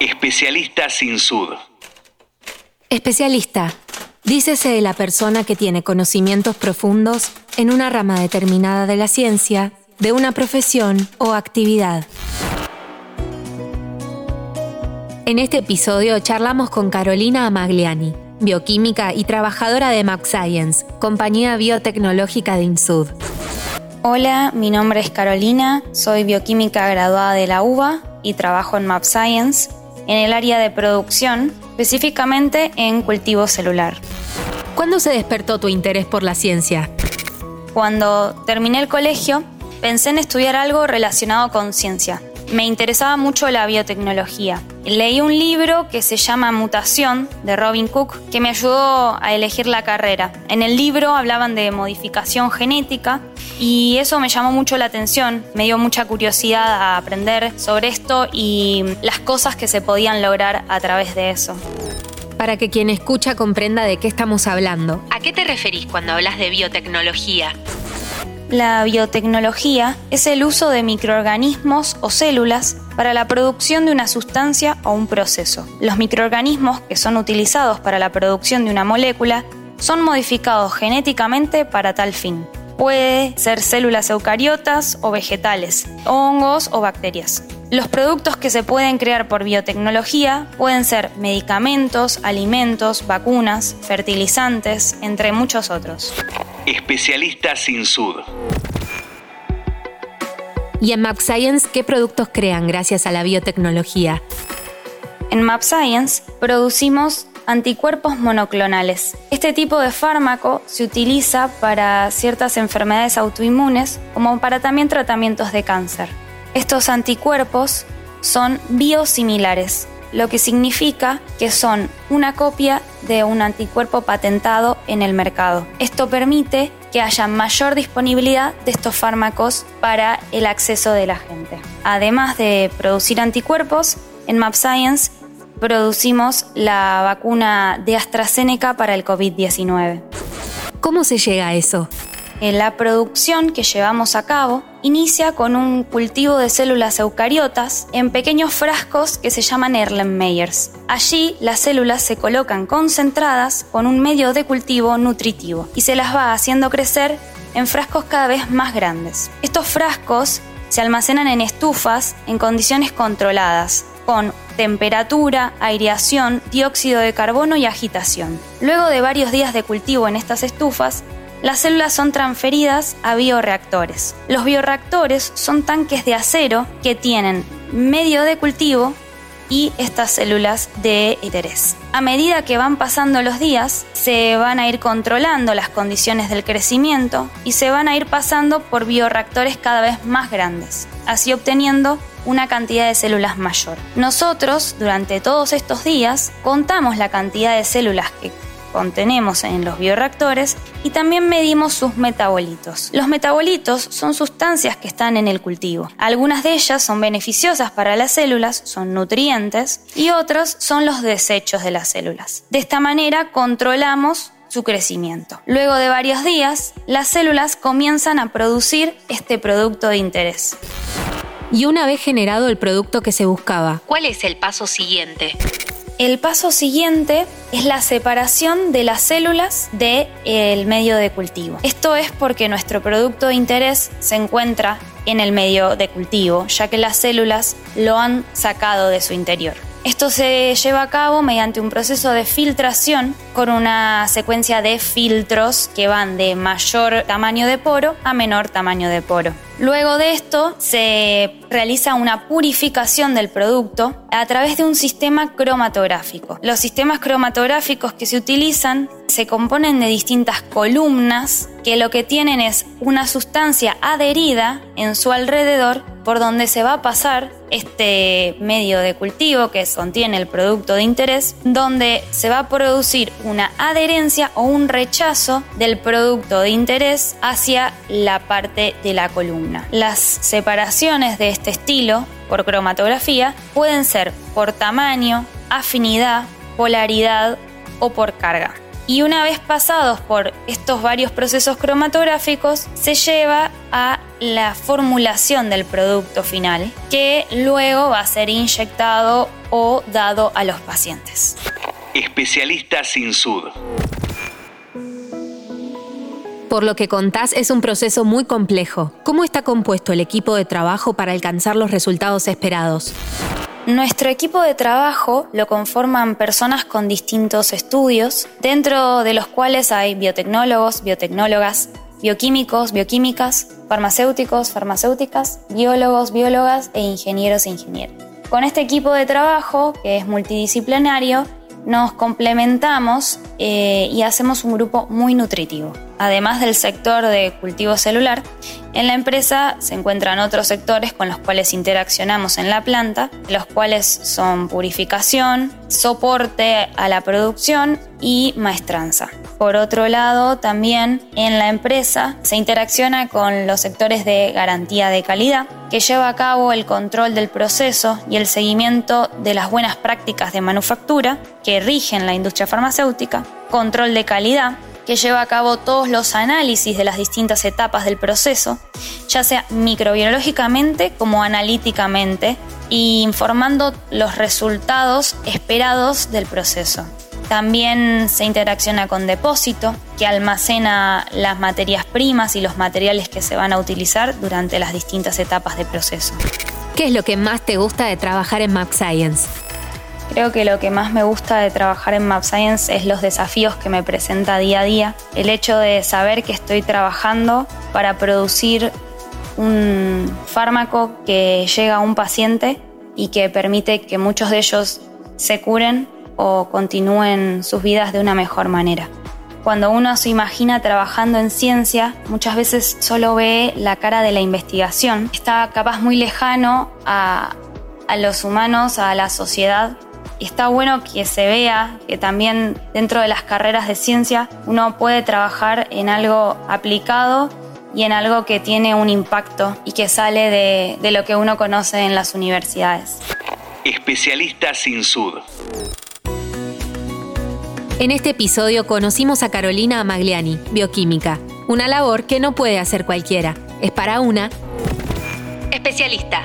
Especialista sin sud. Especialista. Dícese de la persona que tiene conocimientos profundos en una rama determinada de la ciencia, de una profesión o actividad. En este episodio charlamos con Carolina Amagliani, bioquímica y trabajadora de Map Science, compañía biotecnológica de INSUD. Hola, mi nombre es Carolina, soy bioquímica graduada de la UBA y trabajo en Map Science en el área de producción, específicamente en cultivo celular. ¿Cuándo se despertó tu interés por la ciencia? Cuando terminé el colegio, pensé en estudiar algo relacionado con ciencia. Me interesaba mucho la biotecnología. Leí un libro que se llama Mutación de Robin Cook que me ayudó a elegir la carrera. En el libro hablaban de modificación genética y eso me llamó mucho la atención. Me dio mucha curiosidad a aprender sobre esto y las cosas que se podían lograr a través de eso. Para que quien escucha comprenda de qué estamos hablando, ¿a qué te referís cuando hablas de biotecnología? La biotecnología es el uso de microorganismos o células para la producción de una sustancia o un proceso. Los microorganismos que son utilizados para la producción de una molécula son modificados genéticamente para tal fin. Puede ser células eucariotas o vegetales, hongos o bacterias. Los productos que se pueden crear por biotecnología pueden ser medicamentos, alimentos, vacunas, fertilizantes, entre muchos otros. Especialista sin sud. ¿Y en Map Science qué productos crean gracias a la biotecnología? En Map Science producimos anticuerpos monoclonales. Este tipo de fármaco se utiliza para ciertas enfermedades autoinmunes como para también tratamientos de cáncer. Estos anticuerpos son biosimilares, lo que significa que son una copia de un anticuerpo patentado en el mercado. Esto permite que haya mayor disponibilidad de estos fármacos para el acceso de la gente. Además de producir anticuerpos, en MapScience producimos la vacuna de AstraZeneca para el COVID-19. ¿Cómo se llega a eso? La producción que llevamos a cabo inicia con un cultivo de células eucariotas en pequeños frascos que se llaman Erlenmeyers. Allí las células se colocan concentradas con un medio de cultivo nutritivo y se las va haciendo crecer en frascos cada vez más grandes. Estos frascos se almacenan en estufas en condiciones controladas, con temperatura, aireación, dióxido de carbono y agitación. Luego de varios días de cultivo en estas estufas, las células son transferidas a bioreactores. Los bioreactores son tanques de acero que tienen medio de cultivo y estas células de interés. A medida que van pasando los días, se van a ir controlando las condiciones del crecimiento y se van a ir pasando por bioreactores cada vez más grandes, así obteniendo una cantidad de células mayor. Nosotros, durante todos estos días, contamos la cantidad de células que contenemos en los bioreactores y también medimos sus metabolitos. Los metabolitos son sustancias que están en el cultivo. Algunas de ellas son beneficiosas para las células, son nutrientes, y otros son los desechos de las células. De esta manera controlamos su crecimiento. Luego de varios días, las células comienzan a producir este producto de interés. Y una vez generado el producto que se buscaba, ¿cuál es el paso siguiente? El paso siguiente es la separación de las células del medio de cultivo. Esto es porque nuestro producto de interés se encuentra en el medio de cultivo, ya que las células lo han sacado de su interior. Esto se lleva a cabo mediante un proceso de filtración con una secuencia de filtros que van de mayor tamaño de poro a menor tamaño de poro. Luego de esto se realiza una purificación del producto a través de un sistema cromatográfico. Los sistemas cromatográficos que se utilizan se componen de distintas columnas que lo que tienen es una sustancia adherida en su alrededor por donde se va a pasar este medio de cultivo que contiene el producto de interés, donde se va a producir una adherencia o un rechazo del producto de interés hacia la parte de la columna. Las separaciones de este estilo por cromatografía pueden ser por tamaño, afinidad, polaridad o por carga. y una vez pasados por estos varios procesos cromatográficos se lleva a la formulación del producto final que luego va a ser inyectado o dado a los pacientes. Especialista sin sud. Por lo que contás, es un proceso muy complejo. ¿Cómo está compuesto el equipo de trabajo para alcanzar los resultados esperados? Nuestro equipo de trabajo lo conforman personas con distintos estudios, dentro de los cuales hay biotecnólogos, biotecnólogas, bioquímicos, bioquímicas, farmacéuticos, farmacéuticas, biólogos, biólogas e ingenieros e ingenieras. Con este equipo de trabajo, que es multidisciplinario, nos complementamos eh, y hacemos un grupo muy nutritivo. Además del sector de cultivo celular, en la empresa se encuentran otros sectores con los cuales interaccionamos en la planta, los cuales son purificación, soporte a la producción y maestranza. Por otro lado, también en la empresa se interacciona con los sectores de garantía de calidad, que lleva a cabo el control del proceso y el seguimiento de las buenas prácticas de manufactura que rigen la industria farmacéutica, control de calidad, que lleva a cabo todos los análisis de las distintas etapas del proceso, ya sea microbiológicamente como analíticamente, e informando los resultados esperados del proceso. También se interacciona con depósito, que almacena las materias primas y los materiales que se van a utilizar durante las distintas etapas de proceso. ¿Qué es lo que más te gusta de trabajar en Map Science? Creo que lo que más me gusta de trabajar en Map Science es los desafíos que me presenta día a día. El hecho de saber que estoy trabajando para producir un fármaco que llega a un paciente y que permite que muchos de ellos se curen o continúen sus vidas de una mejor manera. Cuando uno se imagina trabajando en ciencia, muchas veces solo ve la cara de la investigación. Está capaz muy lejano a, a los humanos, a la sociedad y está bueno que se vea que también dentro de las carreras de ciencia uno puede trabajar en algo aplicado y en algo que tiene un impacto y que sale de, de lo que uno conoce en las universidades. Especialista sin sud. En este episodio conocimos a Carolina Amagliani, bioquímica, una labor que no puede hacer cualquiera. Es para una especialista.